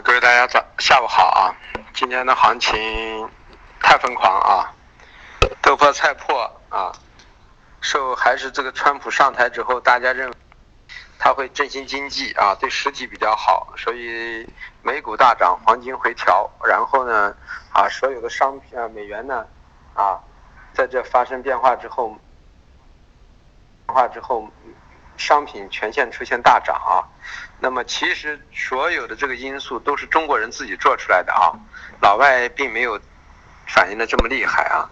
各位大家早下午好啊！今天的行情太疯狂啊，豆粕菜粕啊，受还是这个川普上台之后，大家认为他会振兴经济啊，对实体比较好，所以美股大涨，黄金回调，然后呢啊，所有的商品啊，美元呢啊，在这发生变化之后，变化之后。商品全线出现大涨啊，那么其实所有的这个因素都是中国人自己做出来的啊，老外并没有反应的这么厉害啊，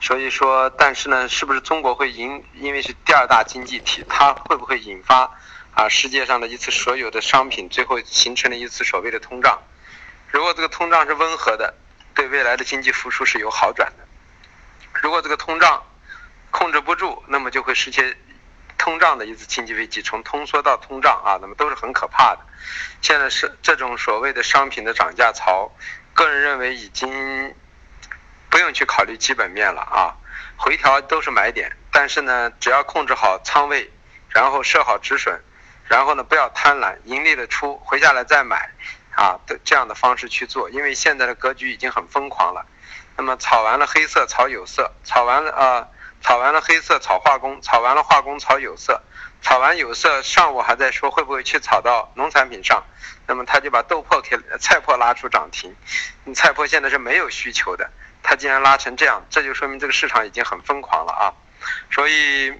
所以说，但是呢，是不是中国会引，因为是第二大经济体，它会不会引发啊世界上的一次所有的商品最后形成了一次所谓的通胀？如果这个通胀是温和的，对未来的经济复苏是有好转的；如果这个通胀控制不住，那么就会实现。通胀的一次经济危机，从通缩到通胀啊，那么都是很可怕的。现在是这种所谓的商品的涨价潮，个人认为已经不用去考虑基本面了啊，回调都是买点。但是呢，只要控制好仓位，然后设好止损，然后呢不要贪婪，盈利的出，回下来再买啊，这样的方式去做。因为现在的格局已经很疯狂了。那么炒完了黑色，炒有色，炒完了啊。炒完了黑色，炒化工；炒完了化工，炒有色；炒完有色，上午还在说会不会去炒到农产品上，那么他就把豆粕给菜粕拉出涨停。你菜粕现在是没有需求的，他竟然拉成这样，这就说明这个市场已经很疯狂了啊！所以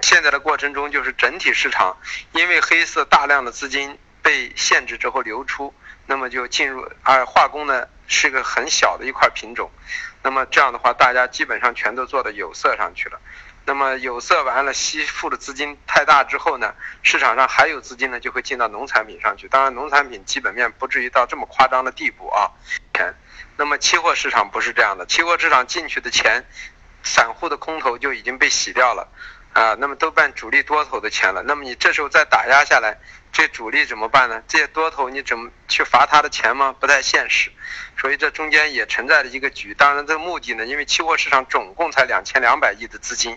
现在的过程中，就是整体市场因为黑色大量的资金被限制之后流出，那么就进入而化工呢是个很小的一块品种。那么这样的话，大家基本上全都做到有色上去了。那么有色完了，吸附的资金太大之后呢，市场上还有资金呢，就会进到农产品上去。当然，农产品基本面不至于到这么夸张的地步啊。钱，那么期货市场不是这样的，期货市场进去的钱，散户的空头就已经被洗掉了。啊，那么都办主力多头的钱了，那么你这时候再打压下来，这主力怎么办呢？这些多头你怎么去罚他的钱吗？不太现实，所以这中间也存在着一个局。当然，这个目的呢，因为期货市场总共才两千两百亿的资金，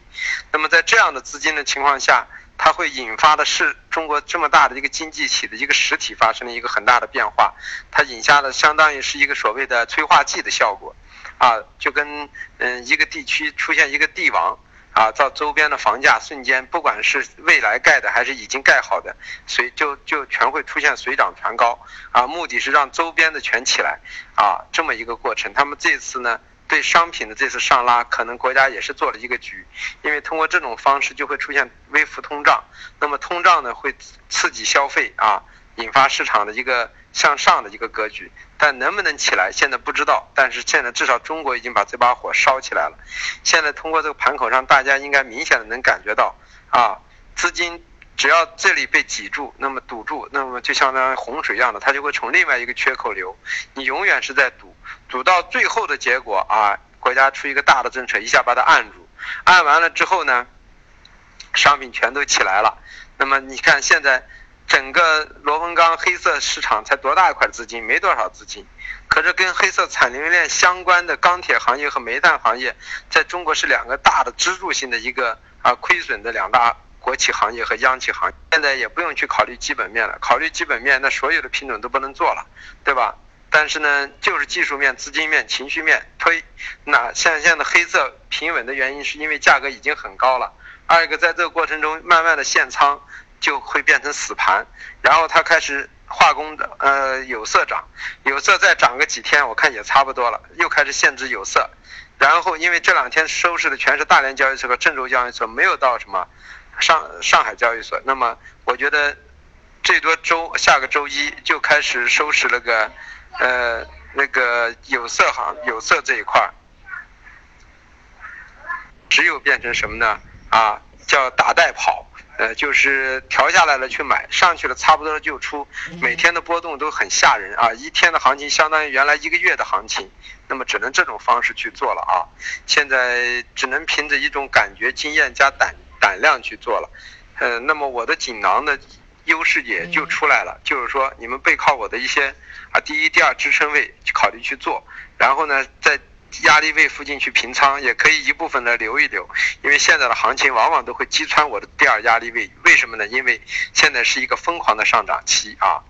那么在这样的资金的情况下，它会引发的是中国这么大的一个经济体的一个实体发生了一个很大的变化，它引下的相当于是一个所谓的催化剂的效果，啊，就跟嗯一个地区出现一个帝王。啊，到周边的房价瞬间，不管是未来盖的还是已经盖好的，水就就全会出现水涨船高啊！目的是让周边的全起来啊，这么一个过程。他们这次呢，对商品的这次上拉，可能国家也是做了一个局，因为通过这种方式就会出现微幅通胀，那么通胀呢会刺激消费啊。引发市场的一个向上的一个格局，但能不能起来，现在不知道。但是现在至少中国已经把这把火烧起来了。现在通过这个盘口上，大家应该明显的能感觉到，啊，资金只要这里被挤住，那么堵住，那么就相当于洪水一样的，它就会从另外一个缺口流。你永远是在堵，堵到最后的结果啊，国家出一个大的政策，一下把它按住，按完了之后呢，商品全都起来了。那么你看现在。整个螺纹钢黑色市场才多大一块资金？没多少资金。可是跟黑色产业链相关的钢铁行业和煤炭行业，在中国是两个大的支柱性的一个啊亏损的两大国企行业和央企行业。现在也不用去考虑基本面了，考虑基本面，那所有的品种都不能做了，对吧？但是呢，就是技术面、资金面、情绪面推。那像现在的黑色平稳的原因，是因为价格已经很高了。二一个，在这个过程中慢慢的限仓。就会变成死盘，然后它开始化工的，呃，有色涨，有色再涨个几天，我看也差不多了，又开始限制有色，然后因为这两天收拾的全是大连交易所和郑州交易所，没有到什么上上海交易所，那么我觉得最多周下个周一就开始收拾那个，呃，那个有色行有色这一块，只有变成什么呢？啊，叫打带跑。呃，就是调下来了去买，上去了差不多就出，每天的波动都很吓人啊！一天的行情相当于原来一个月的行情，那么只能这种方式去做了啊！现在只能凭着一种感觉、经验加胆胆量去做了。呃，那么我的锦囊的优势也就出来了，就是说你们背靠我的一些啊第一、第二支撑位去考虑去做，然后呢在。压力位附近去平仓，也可以一部分的留一留，因为现在的行情往往都会击穿我的第二压力位。为什么呢？因为现在是一个疯狂的上涨期啊。